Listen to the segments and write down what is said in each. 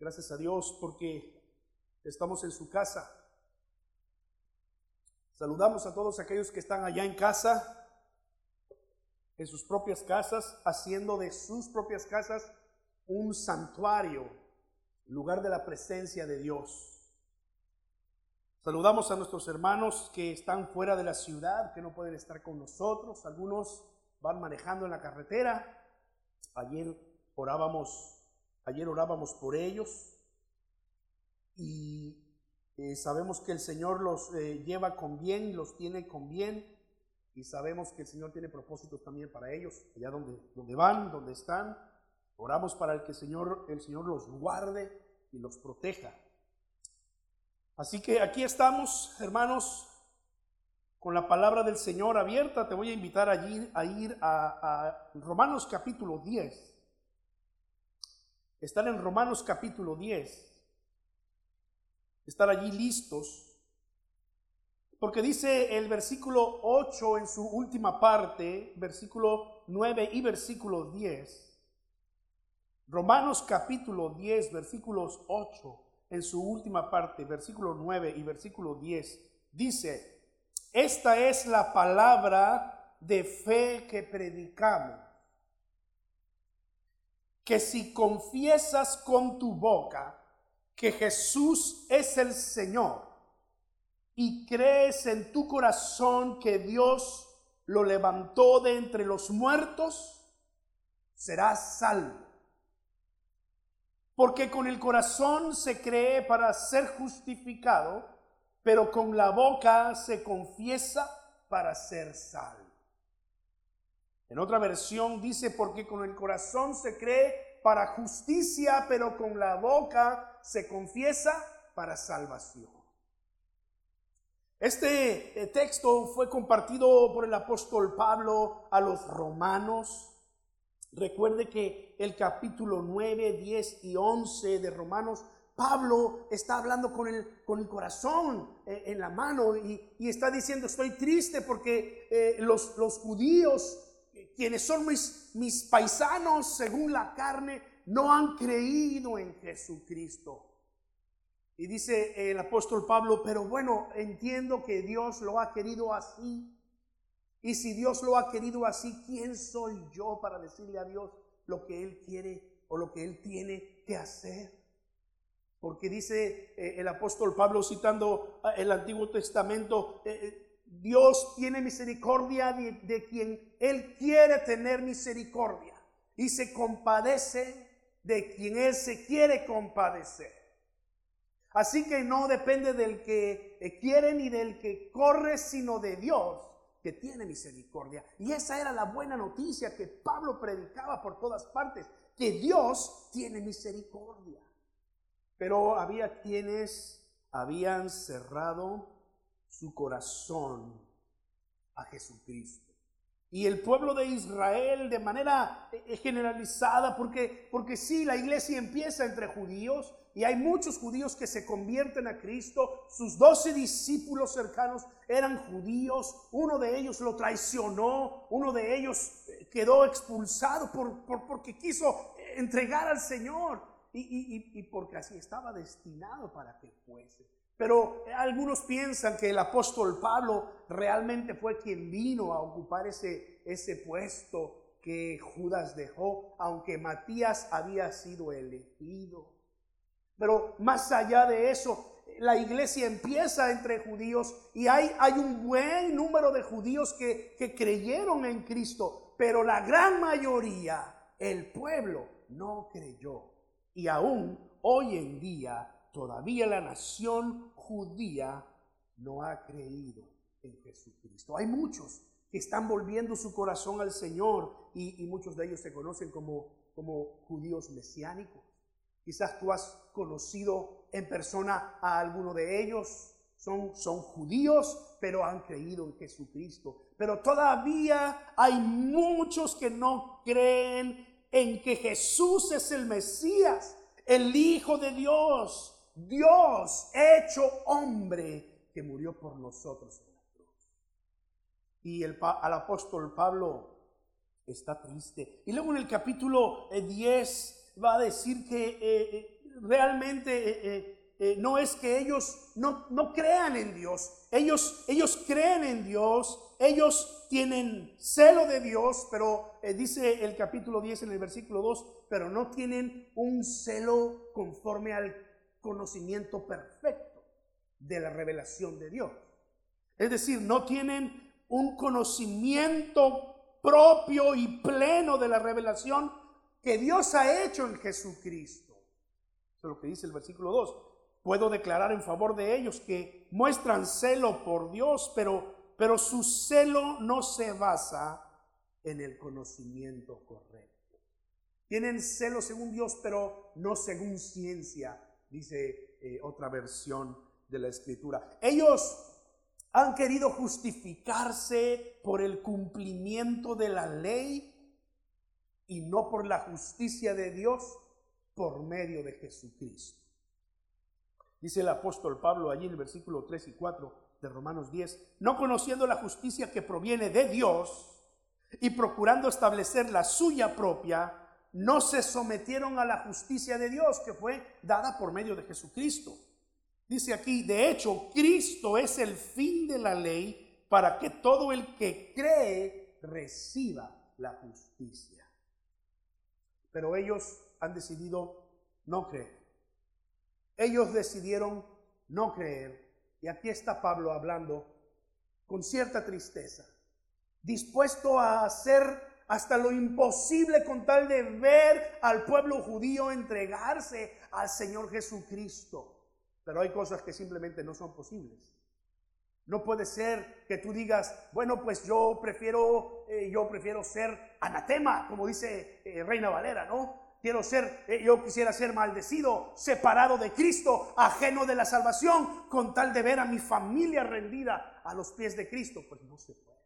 Gracias a Dios porque estamos en su casa. Saludamos a todos aquellos que están allá en casa, en sus propias casas, haciendo de sus propias casas un santuario, lugar de la presencia de Dios. Saludamos a nuestros hermanos que están fuera de la ciudad, que no pueden estar con nosotros. Algunos van manejando en la carretera. Ayer orábamos, ayer orábamos por ellos y eh, sabemos que el Señor los eh, lleva con bien y los tiene con bien. Y sabemos que el Señor tiene propósitos también para ellos, allá donde, donde van, donde están. Oramos para el que el Señor, el Señor los guarde y los proteja. Así que aquí estamos, hermanos, con la palabra del Señor abierta. Te voy a invitar allí a ir a, a Romanos capítulo 10. Están en Romanos capítulo 10 estar allí listos. Porque dice el versículo 8 en su última parte, versículo 9 y versículo 10. Romanos capítulo 10, versículos 8 en su última parte, versículo 9 y versículo 10, dice, esta es la palabra de fe que predicamos, que si confiesas con tu boca que Jesús es el Señor y crees en tu corazón que Dios lo levantó de entre los muertos, serás salvo. Porque con el corazón se cree para ser justificado, pero con la boca se confiesa para ser salvo. En otra versión dice, porque con el corazón se cree para justicia, pero con la boca se confiesa para salvación. Este eh, texto fue compartido por el apóstol Pablo a los romanos. Recuerde que el capítulo 9, 10 y 11 de Romanos, Pablo está hablando con el, con el corazón eh, en la mano y, está diciendo, estoy triste porque eh, los, los judíos quienes son mis, mis paisanos según la carne, no han creído en Jesucristo. Y dice el apóstol Pablo, pero bueno, entiendo que Dios lo ha querido así. Y si Dios lo ha querido así, ¿quién soy yo para decirle a Dios lo que Él quiere o lo que Él tiene que hacer? Porque dice eh, el apóstol Pablo citando ah, el Antiguo Testamento, eh, eh, Dios tiene misericordia de, quien Él quiere tener misericordia y se compadece de quien Él se quiere compadecer. Así que no depende del que quiere ni del que corre, sino de Dios que tiene misericordia. Y esa era la buena noticia que Pablo predicaba por todas partes, que Dios tiene misericordia. Pero había quienes habían cerrado su corazón a Jesucristo. Y el pueblo de Israel de manera eh, generalizada, porque, porque sí, la iglesia empieza entre judíos y hay muchos judíos que se convierten a Cristo. Sus doce discípulos cercanos eran judíos, uno de ellos lo traicionó, uno de ellos eh, quedó expulsado por, porque quiso entregar al Señor y, y porque así estaba destinado para que fuese. Pero algunos piensan que el apóstol Pablo realmente fue quien vino a ocupar ese, ese puesto que Judas dejó, aunque Matías había sido elegido. Pero más allá de eso, la iglesia empieza entre judíos y hay, hay un buen número de judíos que, que creyeron en Cristo, pero la gran mayoría, el pueblo, no creyó. Y aún hoy en día todavía la nación judía no ha creído en Jesucristo. Hay muchos que están volviendo su corazón al Señor y, muchos de ellos se conocen como, como judíos mesiánicos. Quizás tú has conocido en persona a alguno de ellos. Son, son judíos, pero han creído en Jesucristo. Pero todavía hay muchos que no creen en que Jesús es el Mesías, el Hijo de Dios, Dios hecho hombre que murió por nosotros en la cruz. Y el, al apóstol Pablo está triste. Y luego en el capítulo 10 eh, va a decir que eh, eh, realmente no es que ellos no, no crean en Dios. Ellos, ellos creen en Dios, ellos tienen celo de Dios, pero dice el capítulo 10 en el versículo 2, pero no tienen un celo conforme al conocimiento perfecto de la revelación de Dios. Es decir, no tienen un conocimiento propio y pleno de la revelación que Dios ha hecho en Jesucristo. Eso es lo que dice el versículo 2. Puedo declarar en favor de ellos que muestran celo por Dios, pero, pero su celo no se basa en el conocimiento correcto. Tienen celo según Dios, pero no según ciencia, dice eh, otra versión de la escritura. Ellos han querido justificarse por el cumplimiento de la ley y no por la justicia de Dios por medio de Jesucristo. Dice el apóstol Pablo allí en el versículo 3 y 4 de Romanos 10, no conociendo la justicia que proviene de Dios y procurando establecer la suya propia, no se sometieron a la justicia de Dios que fue dada por medio de Jesucristo. Dice aquí, de hecho, Cristo es el fin de la ley para que todo el que cree reciba la justicia. Pero ellos han decidido no creer. Ellos decidieron no creer. Y aquí está Pablo hablando con cierta tristeza, dispuesto a hacer hasta lo imposible con tal de ver al pueblo judío entregarse al Señor Jesucristo. Pero hay cosas que simplemente no son posibles. No puede ser que tú digas, bueno, pues yo prefiero, eh, yo prefiero ser anatema, como dice eh, Reina Valera, ¿no? Quiero ser, eh, yo quisiera ser maldecido, separado de Cristo, ajeno de la salvación, con tal de ver a mi familia rendida a los pies de Cristo. Pues no se puede.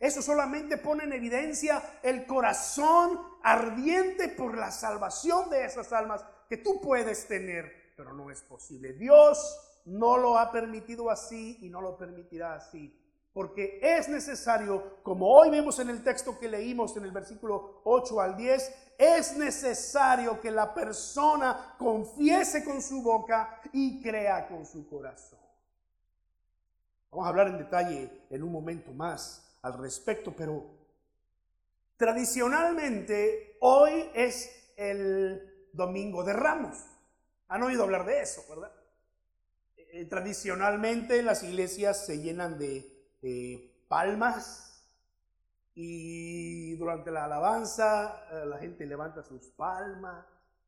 Eso solamente pone en evidencia el corazón ardiente por la salvación de esas almas que tú puedes tener, pero no es posible. Dios no lo ha permitido así y no lo permitirá así. Porque es necesario, como hoy vemos en el texto que leímos en el versículo 8 al 10, es necesario que la persona confiese con su boca y crea con su corazón. Vamos a hablar en detalle en un momento más al respecto, pero tradicionalmente hoy es el domingo de Ramos. Han oído hablar de eso, ¿verdad? Eh, tradicionalmente las iglesias se llenan de eh, palmas y durante la alabanza eh, la gente levanta sus palmas.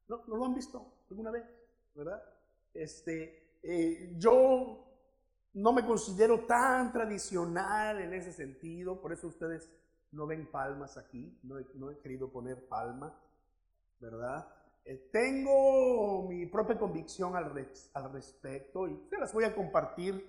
¿No, ¿No, lo han visto alguna vez? ¿Verdad? Este, yo no me considero tan tradicional en ese sentido, por eso ustedes no ven palmas aquí, no he, querido poner palmas, ¿verdad? Eh, tengo mi propia convicción al, respecto y se las voy a compartir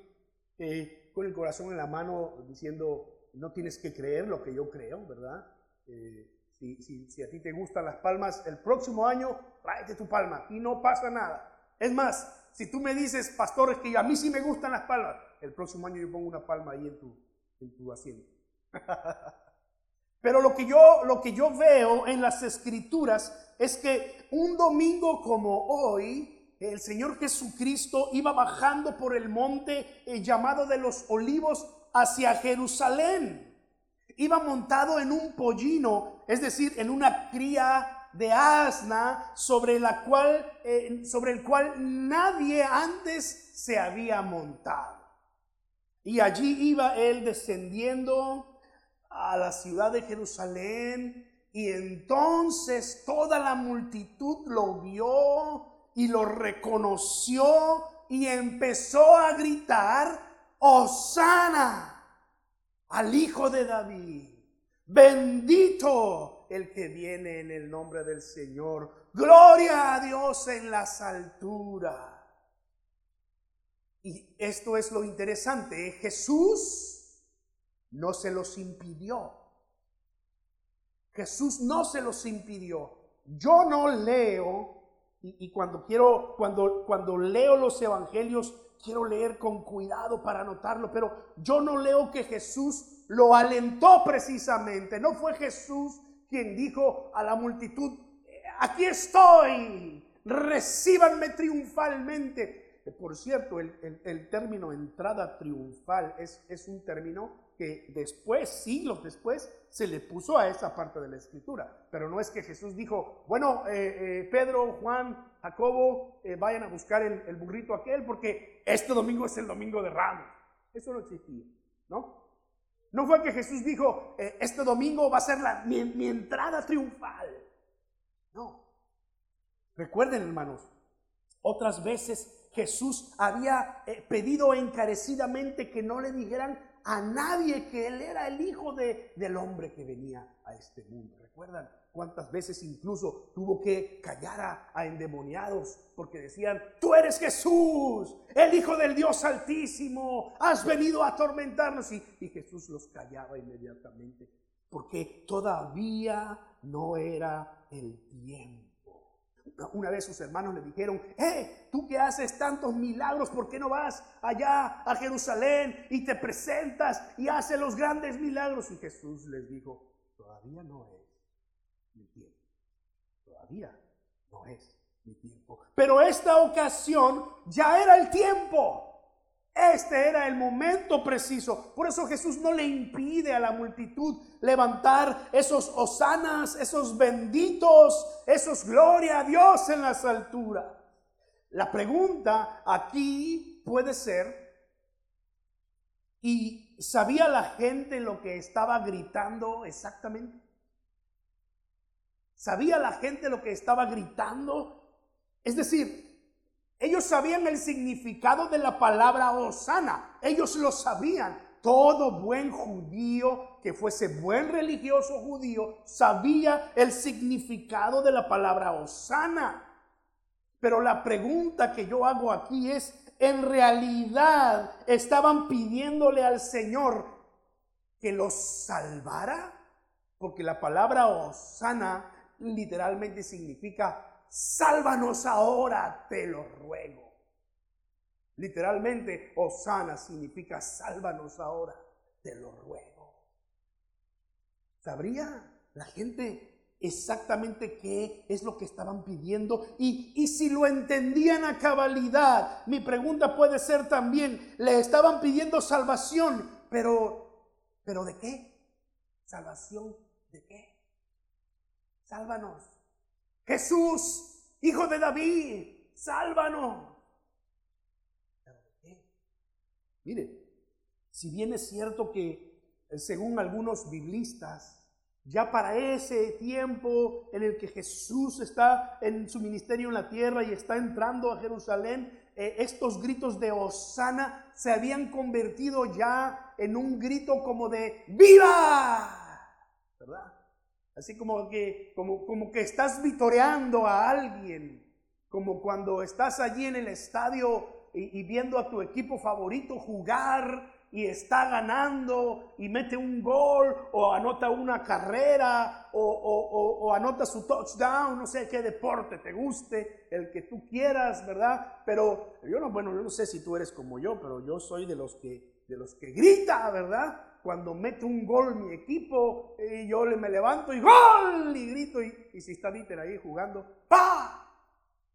eh, con el corazón en la mano diciendo, no tienes que creer lo que yo creo, ¿verdad? Eh, si, si, a ti te gustan las palmas, el próximo año tráete tu palma y no pasa nada. Es más, si tú me dices, pastor, es que a mí sí me gustan las palmas, el próximo año yo pongo una palma ahí en tu, en tu asiento. Pero lo que, yo, lo que yo veo en las escrituras es que un domingo como hoy, el Señor Jesucristo iba bajando por el monte eh, llamado de los olivos hacia Jerusalén. Iba montado en un pollino, es decir, en una cría de asna sobre, la cual, eh, sobre el cual nadie antes se había montado. Y allí iba él descendiendo a la ciudad de Jerusalén y entonces toda la multitud lo vio y lo reconoció y empezó a gritar, Osana al Hijo de David, bendito el que viene en el nombre del Señor. Gloria a Dios en las alturas. Y esto es lo interesante. ¿eh? Jesús no se los impidió. Jesús no se los impidió. Yo no leo, y, cuando quiero, cuando, cuando leo los evangelios, quiero leer con cuidado para anotarlo, pero yo no leo que Jesús lo alentó precisamente. No fue Jesús quien dijo a la multitud, aquí estoy, recíbanme triunfalmente. Por cierto, el, término entrada triunfal es, un término que después, siglos después, se le puso a esa parte de la escritura. Pero no es que Jesús dijo, bueno, eh, eh, Pedro, Juan, Jacobo, eh, vayan a buscar el, el, burrito aquel porque este domingo es el domingo de Ramos. Eso no existía, ¿no? No fue que Jesús dijo, este domingo va a ser la, mi, entrada triunfal. No. Recuerden, hermanos, otras veces Jesús había pedido encarecidamente que no le dijeran a nadie que Él era el Hijo de, del hombre que venía a este mundo. ¿Recuerdan cuántas veces incluso tuvo que callar a, endemoniados porque decían, tú eres Jesús, el Hijo del Dios Altísimo, has venido a atormentarnos? Y, y Jesús los callaba inmediatamente porque todavía no era el tiempo. Una vez sus hermanos le dijeron, eh, tú que haces tantos milagros, ¿por qué no vas allá a Jerusalén y te presentas y haces los grandes milagros? Y Jesús les dijo, todavía no es mi tiempo, todavía no es mi tiempo. Pero esta ocasión ya era el tiempo. Este era el momento preciso. Por eso Jesús no le impide a la multitud levantar esos hosanas, esos benditos, esos gloria a Dios en las alturas. La pregunta aquí puede ser, ¿y sabía la gente lo que estaba gritando exactamente? ¿Sabía la gente lo que estaba gritando? Es decir, ellos sabían el significado de la palabra Osana. Ellos lo sabían. Todo buen judío que fuese buen religioso judío sabía el significado de la palabra Osana. Pero la pregunta que yo hago aquí es, ¿en realidad estaban pidiéndole al Señor que los salvara? Porque la palabra Osana literalmente significa sálvanos ahora, te lo ruego. Literalmente, Osana significa sálvanos ahora, te lo ruego. ¿Sabría la gente exactamente qué es lo que estaban pidiendo? Y, y si lo entendían a cabalidad, mi pregunta puede ser también, le estaban pidiendo salvación, pero, pero ¿de qué? ¿Salvación de qué? Sálvanos Jesús, hijo de David, sálvanos. Mire, si bien es cierto que eh, según algunos biblistas, ya para ese tiempo en el que Jesús está en su ministerio en la tierra y está entrando a Jerusalén, eh, estos gritos de Osana se habían convertido ya en un grito como de ¡Viva! ¿Verdad? Así como que, como, como que estás vitoreando a alguien, como cuando estás allí en el estadio y, viendo a tu equipo favorito jugar y está ganando y mete un gol o anota una carrera o, o, anota su touchdown, no sé qué deporte te guste, el que tú quieras, ¿verdad? Pero yo no, bueno, yo no sé si tú eres como yo, pero yo soy de los que, de los que grita, ¿verdad? Cuando mete un gol mi equipo, y yo me levanto y gol y grito. Y, si está Dieter ahí jugando, ¡pa!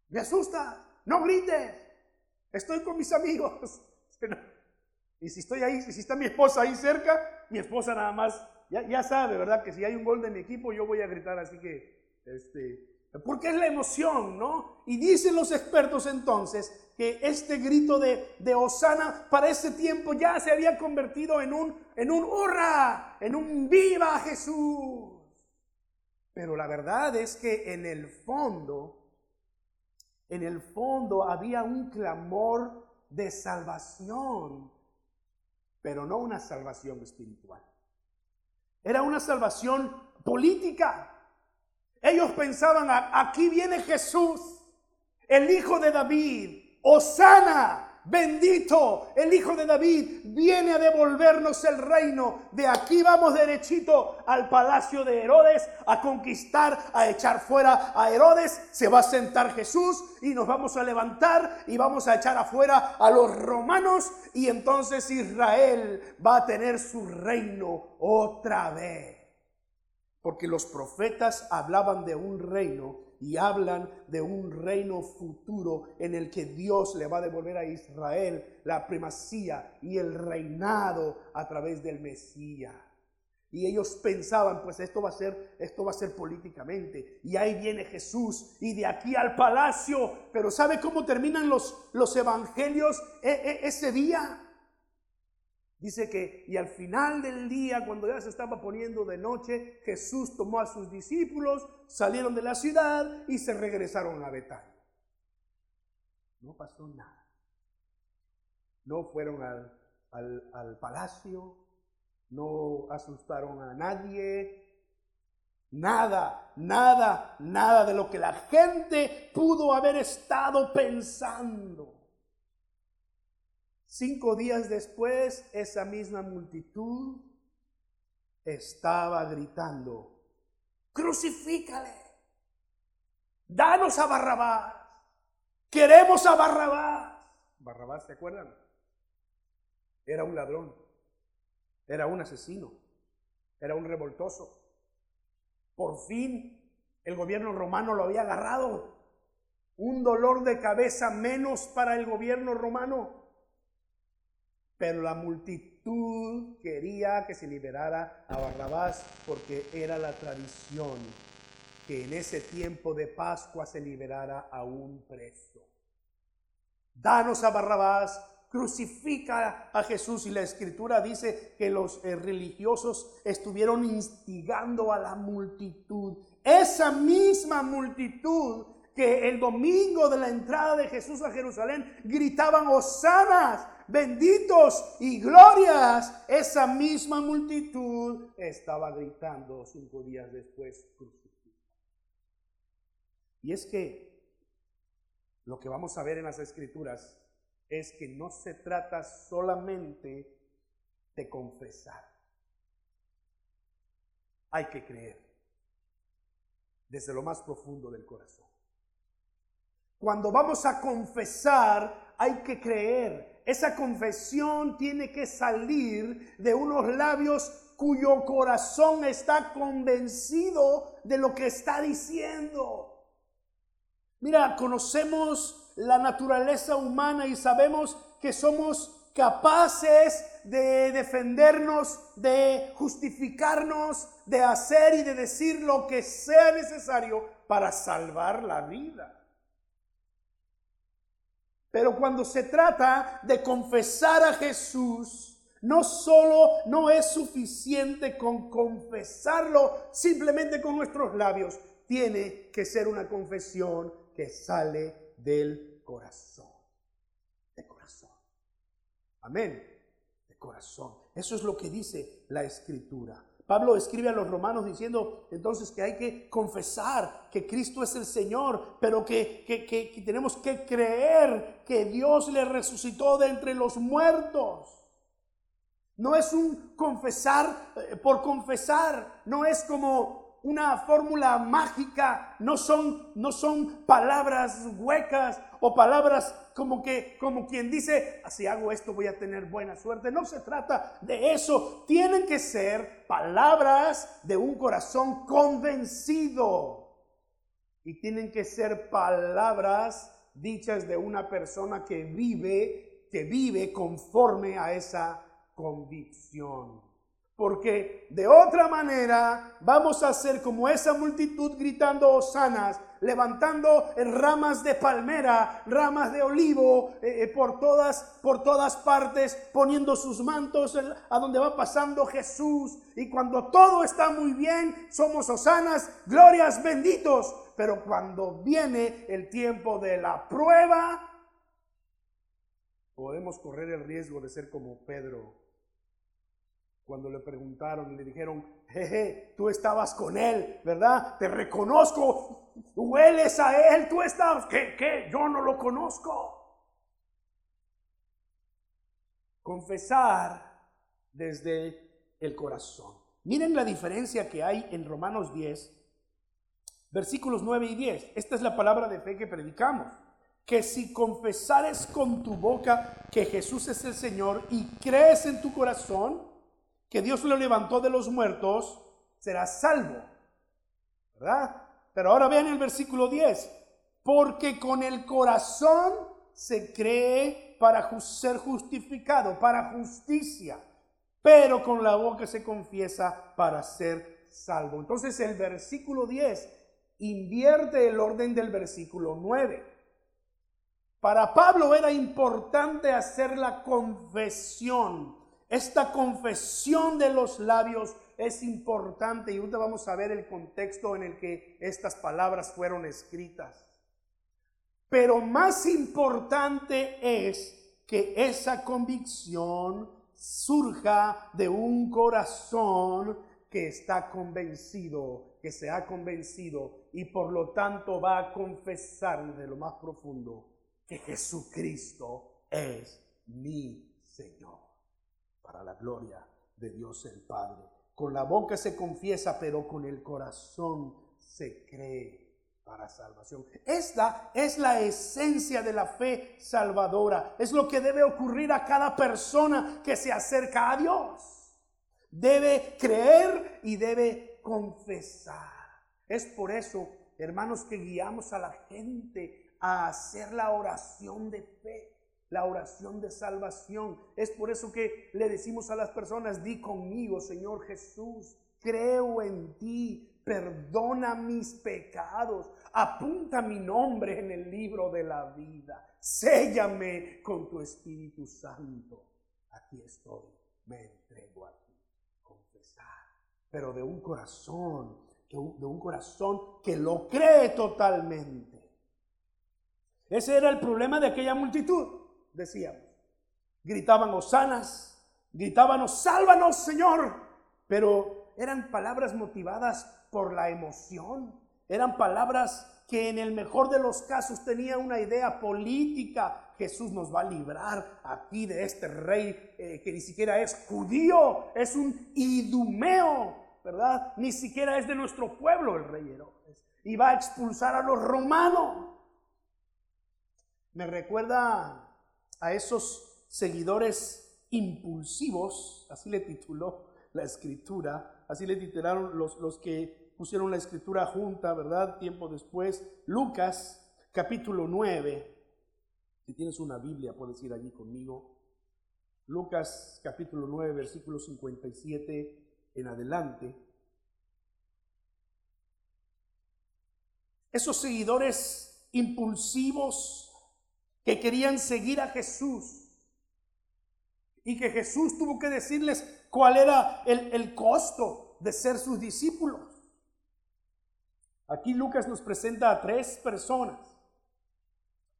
Me asusta, no grites, estoy con mis amigos. Y si estoy ahí, si está mi esposa ahí cerca, mi esposa nada más ya, ya sabe, ¿verdad? Que si hay un gol de mi equipo, yo voy a gritar. Así que, este, porque es la emoción, ¿no? Y dicen los expertos entonces que este grito de, de Osana para ese tiempo ya se había convertido en un, en un hurra, en un viva Jesús. Pero la verdad es que en el fondo, en el fondo había un clamor de salvación, pero no una salvación espiritual. Era una salvación política. Ellos pensaban, aquí viene Jesús, el hijo de David, Osana, bendito, el hijo de David, viene a devolvernos el reino. De aquí vamos derechito al palacio de Herodes a conquistar, a echar fuera a Herodes. Se va a sentar Jesús y nos vamos a levantar y vamos a echar afuera a los romanos y entonces Israel va a tener su reino otra vez porque los profetas hablaban de un reino y hablan de un reino futuro en el que Dios le va a devolver a Israel la primacía y el reinado a través del Mesías. Y ellos pensaban, pues esto va a ser, esto va a ser políticamente. Y ahí viene Jesús y de aquí al palacio. Pero ¿sabe cómo terminan los, los evangelios e, e, ese día? Dice que, y al final del día, cuando ya se estaba poniendo de noche, Jesús tomó a sus discípulos, salieron de la ciudad y se regresaron a Betania. No pasó nada. No fueron al, al, al palacio, no asustaron a nadie, nada, nada, nada de lo que la gente pudo haber estado pensando. Cinco días después, esa misma multitud estaba gritando, crucifícale, danos a Barrabás, queremos a Barrabás. Barrabás, ¿se acuerdan? Era un ladrón. Era un asesino, era un revoltoso. Por fin el gobierno romano lo había agarrado. Un dolor de cabeza menos para el gobierno romano. Pero la multitud quería que se liberara a Barrabás porque era la tradición que en ese tiempo de Pascua se liberara a un preso. Danos a Barrabás crucifica a Jesús y la escritura dice que los eh, religiosos estuvieron instigando a la multitud. Esa misma multitud que el domingo de la entrada de Jesús a Jerusalén gritaban hosanas, benditos y glorias, esa misma multitud estaba gritando cinco días después. Y es que lo que vamos a ver en las escrituras es que no se trata solamente de confesar. Hay que creer desde lo más profundo del corazón. Cuando vamos a confesar, hay que creer. Esa confesión tiene que salir de unos labios cuyo corazón está convencido de lo que está diciendo. Mira, conocemos la naturaleza humana y sabemos que somos capaces de defendernos, de justificarnos, de hacer y de decir lo que sea necesario para salvar la vida. Pero cuando se trata de confesar a Jesús, no solo no es suficiente con confesarlo simplemente con nuestros labios, tiene que ser una confesión que sale del corazón. De corazón. Amén. De corazón. Eso es lo que dice la escritura. Pablo escribe a los romanos diciendo entonces que hay que confesar que Cristo es el Señor, pero que, que, tenemos que creer que Dios le resucitó de entre los muertos. No es un confesar eh, por confesar, no es como una fórmula mágica, no son, no son palabras huecas o palabras como que, como quien dice, si hago esto voy a tener buena suerte. No se trata de eso. Tienen que ser palabras de un corazón convencido. Y tienen que ser palabras dichas de una persona que vive, que vive conforme a esa convicción. Porque de otra manera vamos a ser como esa multitud gritando hosanas, levantando ramas de palmera, ramas de olivo eh, eh, por, todas, por todas partes, poniendo sus mantos a donde va pasando Jesús. Y cuando todo está muy bien, somos hosanas, glorias, benditos. Pero cuando viene el tiempo de la prueba, podemos correr el riesgo de ser como Pedro cuando le preguntaron y le dijeron, jeje, tú estabas con él, ¿verdad? Te reconozco, hueles a él, tú estabas, ¿qué? ¿Qué? Yo no lo conozco. Confesar desde el corazón. Miren la diferencia que hay en Romanos 10, versículos 9 y 10. Esta es la palabra de fe que predicamos. Que si confesares con tu boca que Jesús es el Señor y crees en tu corazón, que Dios lo levantó de los muertos, será salvo. ¿Verdad? Pero ahora vean el versículo 10. Porque con el corazón se cree para ser justificado, para justicia. Pero con la boca se confiesa para ser salvo. Entonces el versículo 10 invierte el orden del versículo 9. Para Pablo era importante hacer la confesión. Esta confesión de los labios es importante y ahorita vamos a ver el contexto en el que estas palabras fueron escritas. Pero más importante es que esa convicción surja de un corazón que está convencido, que se ha convencido y por lo tanto va a confesar de lo más profundo que Jesucristo es mi Señor, para la gloria de Dios el Padre. Con la boca se confiesa, pero con el corazón se cree para salvación. Esta es la esencia de la fe salvadora. Es lo que debe ocurrir a cada persona que se acerca a Dios. Debe creer y debe confesar. Es por eso, hermanos, que guiamos a la gente a hacer la oración de fe la oración de salvación. Es por eso que le decimos a las personas, di conmigo, Señor Jesús, creo en ti, perdona mis pecados, apunta mi nombre en el libro de la vida, séllame con tu Espíritu Santo. Aquí estoy, me entrego a ti, confesar, pero de un corazón, de un corazón que lo cree totalmente. Ese era el problema de aquella multitud decíamos. Gritaban hosanas, gritaban, sálvanos Señor, pero eran palabras motivadas por la emoción, eran palabras que en el mejor de los casos tenía una idea política. Jesús nos va a librar aquí de este rey eh, que ni siquiera es judío, es un idumeo, ¿verdad? Ni siquiera es de nuestro pueblo el rey Herodes. Y va a expulsar a los romanos. Me recuerda a esos seguidores impulsivos, así le tituló la escritura, así le titularon los, los que pusieron la escritura junta, ¿verdad? Tiempo después, Lucas capítulo 9, si tienes una Biblia puedes ir allí conmigo, Lucas capítulo 9, versículo 57 en adelante. Esos seguidores impulsivos que querían seguir a Jesús y que Jesús tuvo que decirles cuál era el, costo de ser sus discípulos. Aquí Lucas nos presenta a tres personas.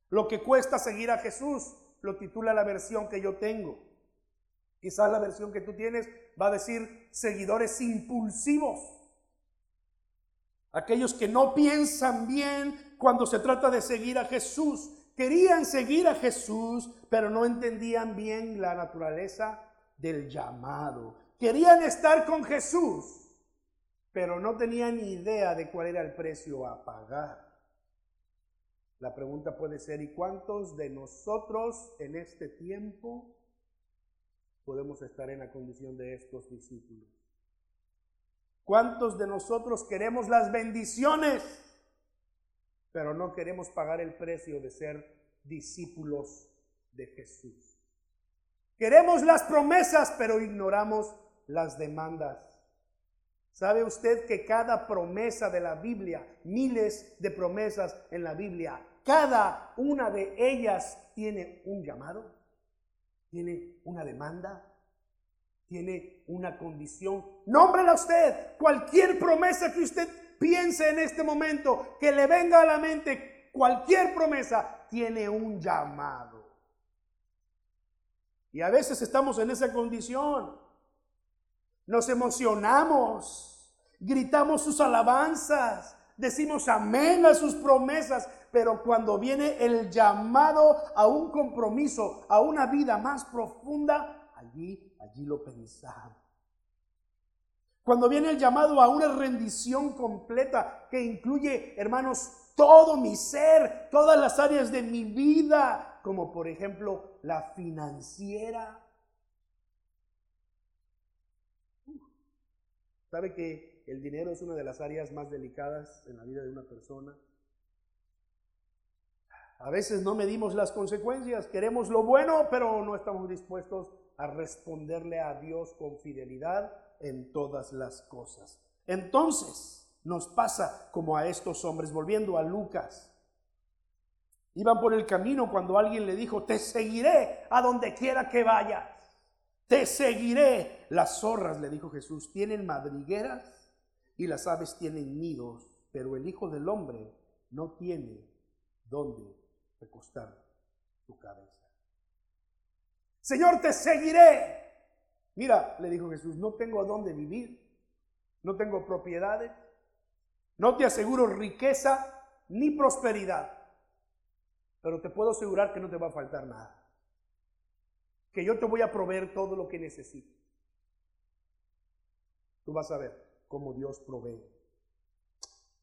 Lo que cuesta seguir a Jesús lo titula la versión que yo tengo. Quizás la versión que tú tienes va a decir seguidores impulsivos. Aquellos que no piensan bien cuando se trata de seguir a Jesús querían seguir a Jesús, pero no entendían bien la naturaleza del llamado. Querían estar con Jesús, pero no tenían idea de cuál era el precio a pagar. La pregunta puede ser, ¿y cuántos de nosotros en este tiempo podemos estar en la condición de estos discípulos? ¿Cuántos de nosotros queremos las bendiciones? Pero no queremos pagar el precio de ser discípulos de Jesús. Queremos las promesas, pero ignoramos las demandas. ¿Sabe usted que cada promesa de la Biblia, miles de promesas en la Biblia, cada una de ellas tiene un llamado, tiene una demanda, tiene una condición? Nómbrela usted, cualquier promesa que usted piense en este momento, que le venga a la mente cualquier promesa, tiene un llamado. Y a veces estamos en esa condición. Nos emocionamos, gritamos sus alabanzas, decimos amén a sus promesas, pero cuando viene el llamado a un compromiso, a una vida más profunda, allí, allí lo pensamos. Cuando viene el llamado a una rendición completa que incluye, hermanos, todo mi ser, todas las áreas de mi vida, como por ejemplo la financiera. ¿Sabe que el dinero es una de las áreas más delicadas en la vida de una persona. A veces no medimos las consecuencias, queremos lo bueno, pero no estamos dispuestos a responderle a Dios con fidelidad en todas las cosas. Entonces nos pasa como a estos hombres, volviendo a Lucas. Iban por el camino cuando alguien le dijo, te seguiré a donde quiera que vayas. Te seguiré. Las zorras, le dijo Jesús, tienen madrigueras y las aves tienen nidos, pero el Hijo del Hombre no tiene dónde recostar su cabeza. Señor, te seguiré. Mira, le dijo Jesús, no tengo dónde vivir, no tengo propiedades, no te aseguro riqueza ni prosperidad, pero te puedo asegurar que no te va a faltar nada, que yo te voy a proveer todo lo que necesites. Tú vas a ver cómo Dios provee.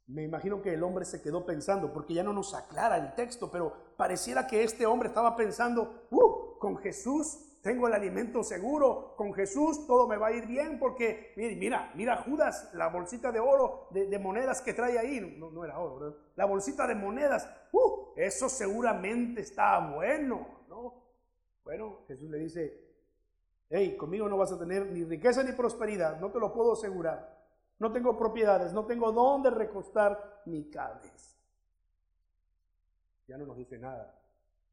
Me imagino que el hombre se quedó pensando, porque ya no nos aclara el texto, pero pareciera que este hombre estaba pensando, uh, con Jesús tengo el alimento seguro, con Jesús todo me va a ir bien, porque mira, mira Judas, la bolsita de oro, de, monedas que trae ahí, no, era oro, la bolsita de monedas, uh, eso seguramente está bueno, ¿no? Bueno, Jesús le dice, hey, conmigo no vas a tener ni riqueza ni prosperidad, no te lo puedo asegurar. No tengo propiedades, no tengo dónde recostar mi cabeza. Ya no nos dice nada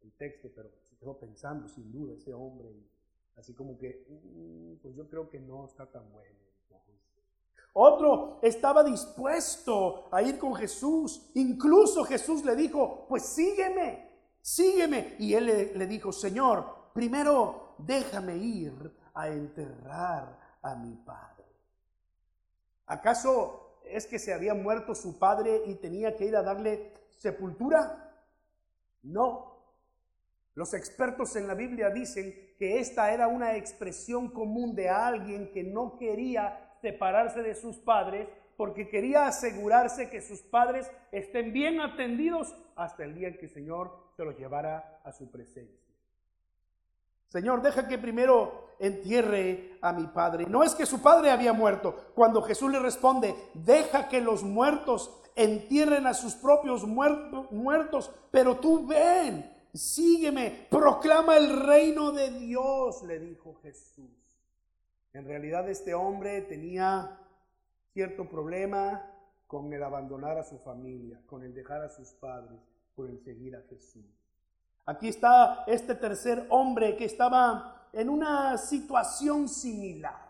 el texto, pero quedó pensando sin duda ese hombre, así como que, mm, pues yo creo que no está tan bueno. Otro estaba dispuesto a ir con Jesús. Incluso Jesús le dijo, pues sígueme, sígueme. Y él le dijo, Señor, primero déjame ir a enterrar a mi padre. ¿Acaso es que se había muerto su padre y tenía que ir a darle sepultura? No, los expertos en la Biblia dicen que esta era una expresión común de alguien que no quería separarse de sus padres porque quería asegurarse que sus padres estén bien atendidos hasta el día en que el Señor se los llevara a su presencia. Señor, deja que primero entierre a mi padre. No es que su padre había muerto. Cuando Jesús le responde, deja que los muertos entierren a sus propios muertos, pero tú ven sígueme, proclama el reino de Dios, le dijo Jesús. En realidad este hombre tenía cierto problema con el abandonar a su familia, con el dejar a sus padres, por el seguir a Jesús. Aquí está este tercer hombre que estaba en una situación similar.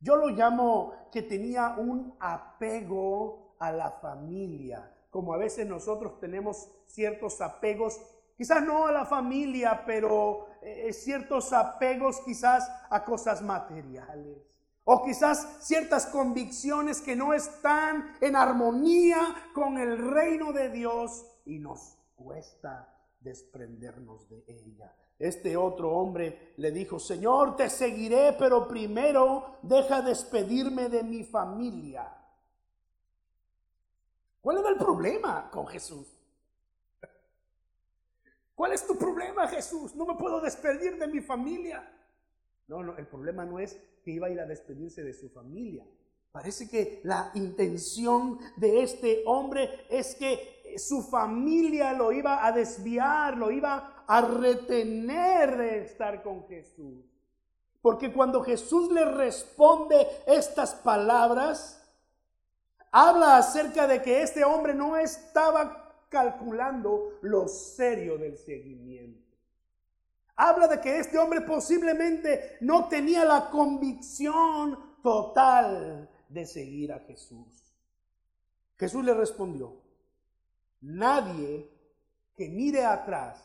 Yo lo llamo que tenía un apego a la familia, como a veces nosotros tenemos ciertos apegos Quizás no a la familia, pero eh, ciertos apegos quizás a cosas materiales. O quizás ciertas convicciones que no están en armonía con el reino de Dios y nos cuesta desprendernos de ella. Este otro hombre le dijo, Señor, te seguiré, pero primero deja despedirme de mi familia. ¿Cuál era el problema con Jesús? ¿Cuál es tu problema, Jesús? No me puedo despedir de mi familia. No, no, el problema no es que iba a ir a despedirse de su familia. Parece que la intención de este hombre es que su familia lo iba a desviar, lo iba a retener de estar con Jesús. Porque cuando Jesús le responde estas palabras, habla acerca de que este hombre no estaba calculando lo serio del seguimiento. Habla de que este hombre posiblemente no tenía la convicción total de seguir a Jesús. Jesús le respondió, nadie que mire atrás,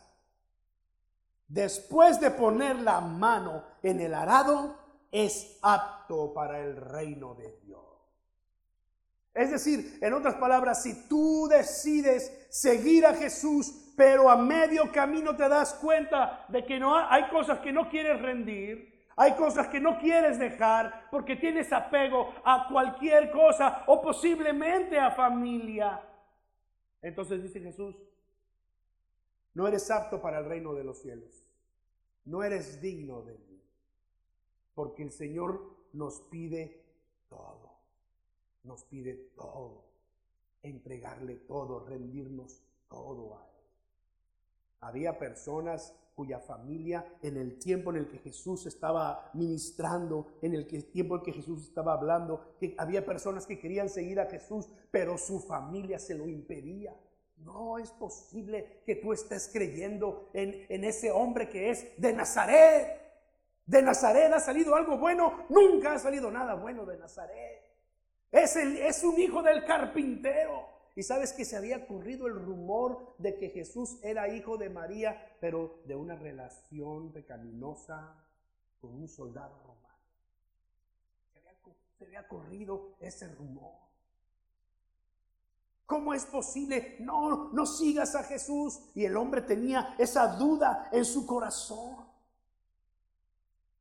después de poner la mano en el arado, es apto para el reino de Dios. Es decir, en otras palabras, si tú decides seguir a Jesús, pero a medio camino te das cuenta de que no hay cosas que no quieres rendir, hay cosas que no quieres dejar porque tienes apego a cualquier cosa o posiblemente a familia. Entonces dice Jesús, no eres apto para el reino de los cielos, no eres digno de mí, porque el Señor nos pide todo. Nos pide todo, entregarle todo, rendirnos todo a Él. Había personas cuya familia en el tiempo en el que Jesús estaba ministrando, en el tiempo en que Jesús estaba hablando, que había personas que querían seguir a Jesús, pero su familia se lo impedía. No es posible que tú estés creyendo en, en ese hombre que es de Nazaret. De Nazaret ha salido algo bueno, nunca ha salido nada bueno de Nazaret. Es, el, es un hijo del carpintero. Y sabes que se había ocurrido el rumor de que Jesús era hijo de María, pero de una relación pecaminosa con un soldado romano. Se había, se había corrido ese rumor. ¿Cómo es posible? No, no sigas a Jesús. Y el hombre tenía esa duda en su corazón.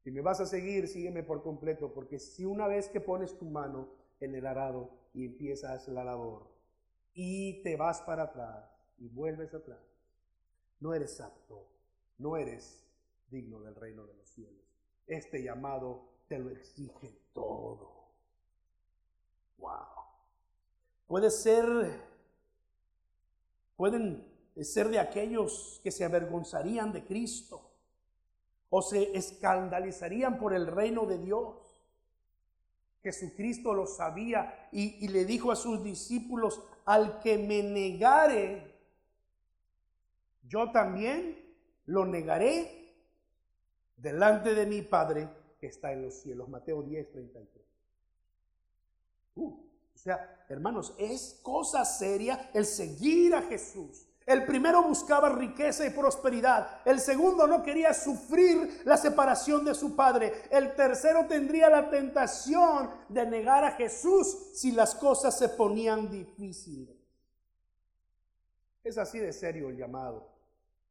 Si me vas a seguir, sígueme por completo, porque si una vez que pones tu mano en el arado y empiezas la labor y te vas para atrás y vuelves atrás, no eres apto, no eres digno del reino de los cielos. Este llamado te lo exige todo. Wow. Puede ser, pueden ser de aquellos que se avergonzarían de Cristo o se escandalizarían por el reino de Dios. Jesucristo lo sabía y, le dijo a sus discípulos, al que me negare, yo también lo negaré delante de mi Padre que está en los cielos. Mateo 10, 33. Uh, o sea, hermanos, es cosa seria el seguir a Jesús. El primero buscaba riqueza y prosperidad. El segundo no quería sufrir la separación de su padre. El tercero tendría la tentación de negar a Jesús si las cosas se ponían difíciles. Es así de serio el llamado.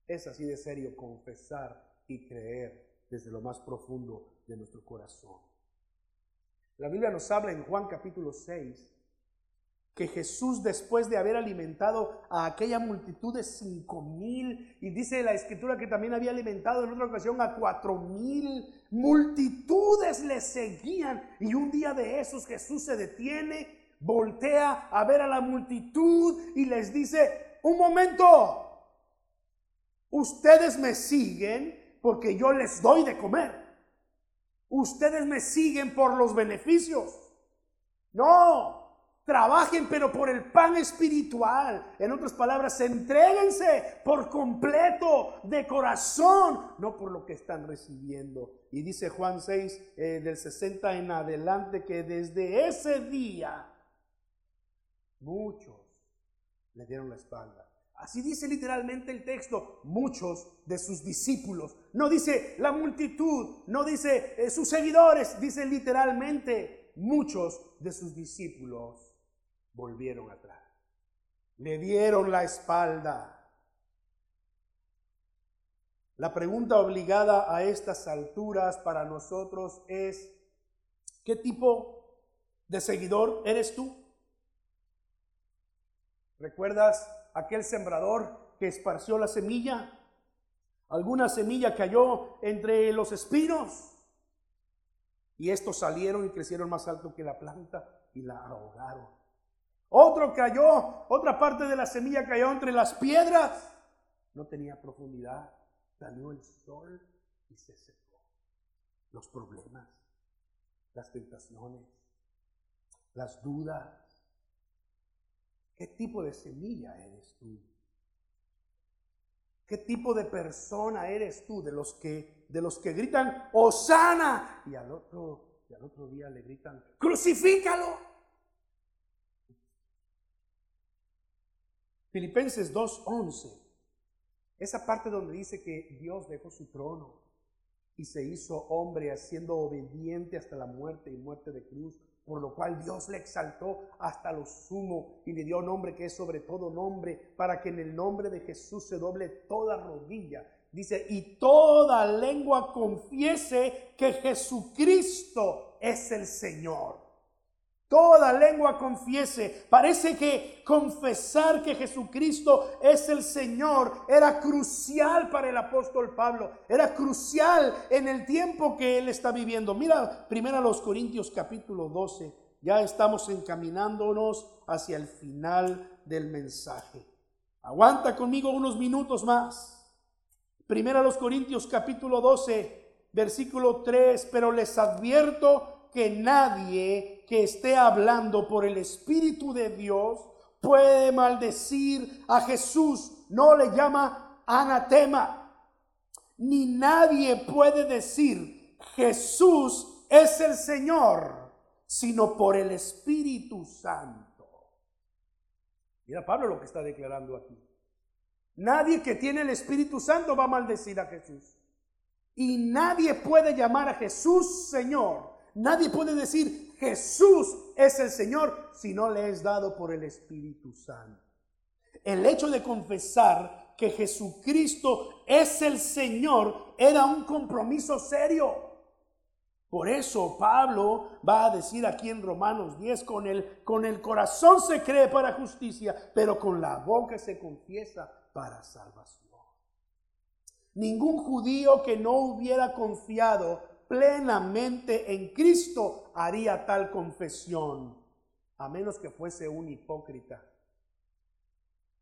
Es así de serio confesar y creer desde lo más profundo de nuestro corazón. La Biblia nos habla en Juan capítulo 6 que Jesús después de haber alimentado a aquella multitud de cinco mil, y dice la escritura que también había alimentado en otra ocasión a cuatro mil, multitudes le seguían, y un día de esos Jesús se detiene, voltea a ver a la multitud y les dice, un momento, ustedes me siguen porque yo les doy de comer, ustedes me siguen por los beneficios, no, Trabajen pero por el pan espiritual. En otras palabras, entréguense por completo, de corazón, no por lo que están recibiendo. Y dice Juan 6, eh, del 60 en adelante, que desde ese día muchos le dieron la espalda. Así dice literalmente el texto, muchos de sus discípulos. No dice la multitud, no dice eh, sus seguidores, dice literalmente muchos de sus discípulos volvieron atrás. Le dieron la espalda. La pregunta obligada a estas alturas para nosotros es, ¿qué tipo de seguidor eres tú? ¿Recuerdas aquel sembrador que esparció la semilla? Alguna semilla cayó entre los espinos y estos salieron y crecieron más alto que la planta y la ahogaron. Otro cayó, otra parte de la semilla cayó entre las piedras. No tenía profundidad. Salió el sol y se secó. Los problemas, las tentaciones, las dudas. ¿Qué tipo de semilla eres tú? ¿Qué tipo de persona eres tú de los que de los que gritan Osana y al otro y al otro día le gritan crucifícalo? Filipenses 2.11, esa parte donde dice que Dios dejó su trono y se hizo hombre haciendo obediente hasta la muerte y muerte de cruz, por lo cual Dios le exaltó hasta lo sumo y le dio nombre que es sobre todo nombre, para que en el nombre de Jesús se doble toda rodilla. Dice, y toda lengua confiese que Jesucristo es el Señor. Toda lengua confiese. Parece que confesar que Jesucristo es el Señor era crucial para el apóstol Pablo. Era crucial en el tiempo que él está viviendo. Mira primero los Corintios capítulo 12, ya estamos encaminándonos hacia el final del mensaje. Aguanta conmigo unos minutos más. Primera a los Corintios capítulo 12, versículo 3, pero les advierto que nadie que esté hablando por el Espíritu de Dios puede maldecir a Jesús, no le llama anatema. Ni nadie puede decir Jesús es el Señor, sino por el Espíritu Santo. Mira Pablo lo que está declarando aquí. Nadie que tiene el Espíritu Santo va a maldecir a Jesús. Y nadie puede llamar a Jesús Señor. Nadie puede decir Jesús es el Señor si no le es dado por el Espíritu Santo. El hecho de confesar que Jesucristo es el Señor era un compromiso serio. Por eso Pablo va a decir aquí en Romanos 10, con el, con el corazón se cree para justicia, pero con la boca se confiesa para salvación. Ningún judío que no hubiera confiado plenamente en Cristo haría tal confesión, a menos que fuese un hipócrita.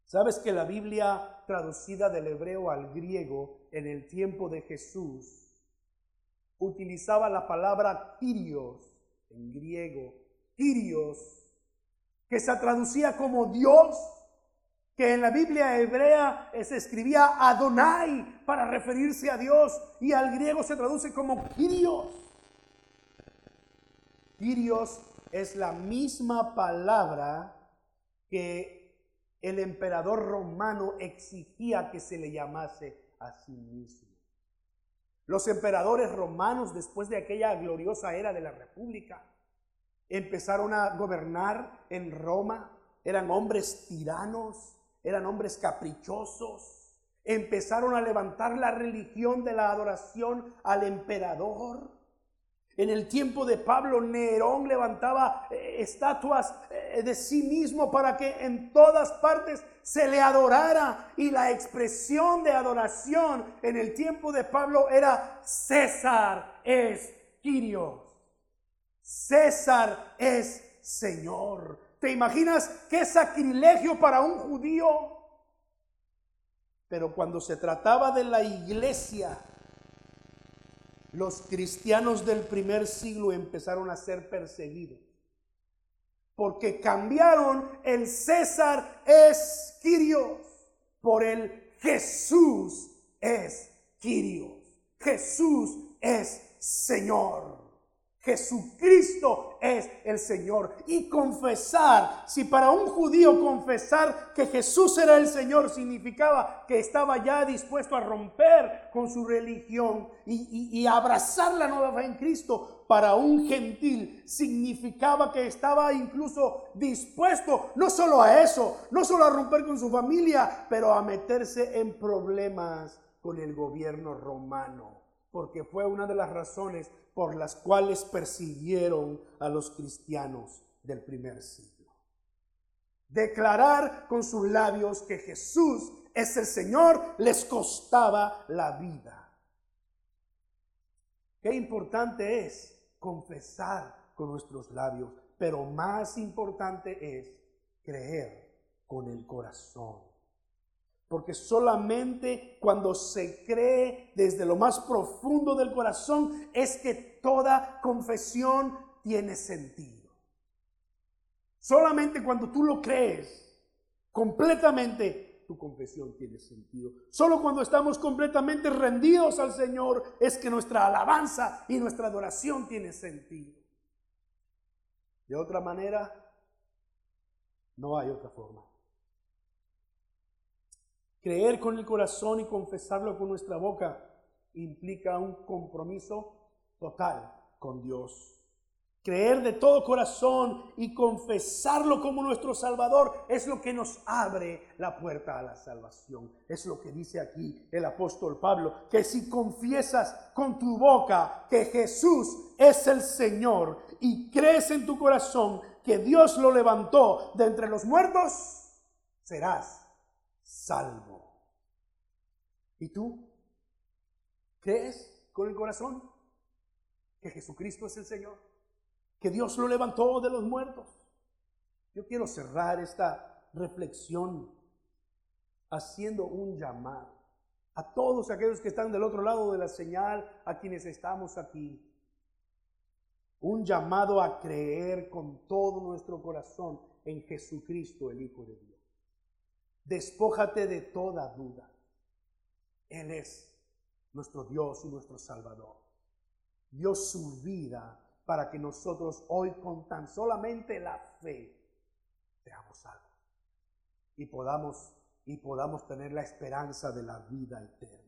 ¿Sabes que la Biblia traducida del hebreo al griego en el tiempo de Jesús utilizaba la palabra Kyrios en griego, Kyrios, que se traducía como Dios, que en la Biblia hebrea se escribía Adonai para referirse a Dios y al griego se traduce como Kyrios. Kyrios es la misma palabra que el emperador romano exigía que se le llamase a sí mismo. Los emperadores romanos, después de aquella gloriosa era de la República, empezaron a gobernar en Roma. Eran hombres tiranos, eran hombres caprichosos. Empezaron a levantar la religión de la adoración al emperador. En el tiempo de Pablo, Nerón levantaba eh, estatuas eh, de sí mismo para que en todas partes se le adorara. Y la expresión de adoración en el tiempo de Pablo era César es Quirios. César es Señor. ¿Te imaginas qué sacrilegio para un judío? Pero cuando se trataba de la iglesia, los cristianos del primer siglo empezaron a ser perseguidos. Porque cambiaron el César es Quirios por el Jesús es Quirios. Jesús es Señor. Jesucristo es el Señor. Y confesar, si para un judío confesar que Jesús era el Señor significaba que estaba ya dispuesto a romper con su religión y, abrazar la nueva fe en Cristo, para un gentil significaba que estaba incluso dispuesto no solo a eso, no solo a romper con su familia, pero a meterse en problemas con el gobierno romano porque fue una de las razones por las cuales persiguieron a los cristianos del primer siglo. Declarar con sus labios que Jesús es el Señor les costaba la vida. Qué importante es confesar con nuestros labios, pero más importante es creer con el corazón. Porque solamente cuando se cree desde lo más profundo del corazón es que toda confesión tiene sentido. Solamente cuando tú lo crees completamente, tu confesión tiene sentido. Solo cuando estamos completamente rendidos al Señor es que nuestra alabanza y nuestra adoración tiene sentido. De otra manera, no hay otra forma. Creer con el corazón y confesarlo con nuestra boca implica un compromiso total con Dios. Creer de todo corazón y confesarlo como nuestro Salvador es lo que nos abre la puerta a la salvación. Es lo que dice aquí el apóstol Pablo, que si confiesas con tu boca que Jesús es el Señor y crees en tu corazón que Dios lo levantó de entre los muertos, serás salvo. ¿Y tú? ¿Crees con el corazón que Jesucristo es el Señor? que Dios lo levantó de los muertos. Yo quiero cerrar esta reflexión haciendo un llamado a todos aquellos que están del otro lado de la señal, a quienes estamos aquí. Un llamado a creer con todo nuestro corazón en Jesucristo, el Hijo de Dios. Despójate de toda duda. Él es nuestro Dios y nuestro Salvador. Dio su vida para que nosotros hoy con tan solamente la fe seamos salvos y podamos y podamos tener la esperanza de la vida eterna.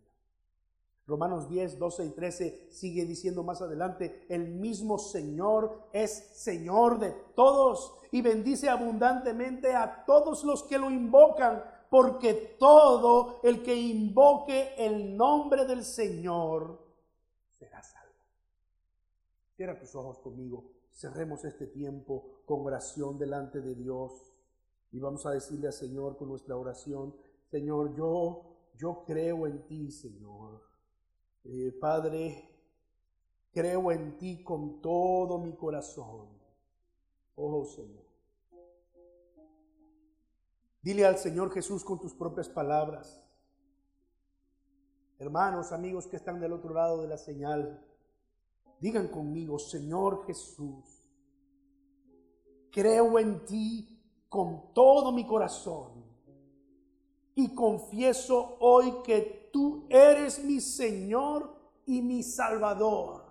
Romanos 10, 12 y 13 sigue diciendo más adelante, el mismo Señor es Señor de todos y bendice abundantemente a todos los que lo invocan, porque todo el que invoque el nombre del Señor será salvo. Cierra tus ojos conmigo, cerremos este tiempo con oración delante de Dios. Y vamos a decirle al Señor con nuestra oración, Señor, yo, yo creo en ti, Señor. Eh, Padre, creo en ti con todo mi corazón. Oh Señor. Dile al Señor Jesús con tus propias palabras. Hermanos, amigos que están del otro lado de la señal, digan conmigo, Señor Jesús, creo en ti con todo mi corazón y confieso hoy que tú eres mi Señor y mi Salvador.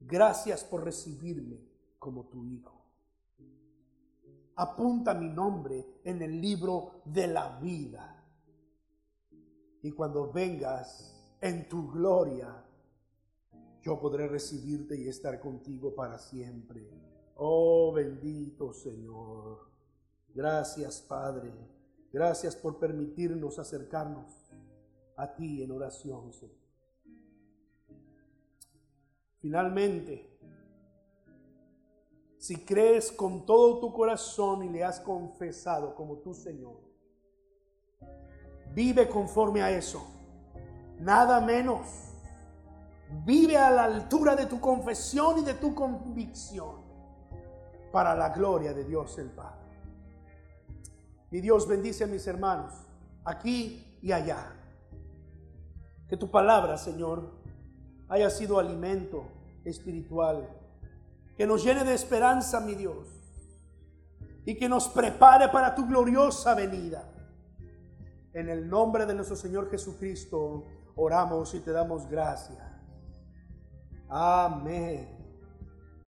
Gracias por recibirme como tu Hijo. Apunta mi nombre en el libro de la vida. Y cuando vengas en tu gloria, yo podré recibirte y estar contigo para siempre. Oh bendito Señor. Gracias Padre. Gracias por permitirnos acercarnos a ti en oración, Señor. Finalmente, si crees con todo tu corazón y le has confesado como tu Señor, vive conforme a eso. Nada menos. Vive a la altura de tu confesión y de tu convicción para la gloria de Dios el Padre. Mi Dios bendice a mis hermanos, aquí y allá. Que tu palabra, Señor, haya sido alimento espiritual, que nos llene de esperanza, mi Dios, y que nos prepare para tu gloriosa venida. En el nombre de nuestro Señor Jesucristo, oramos y te damos gracias. Amén.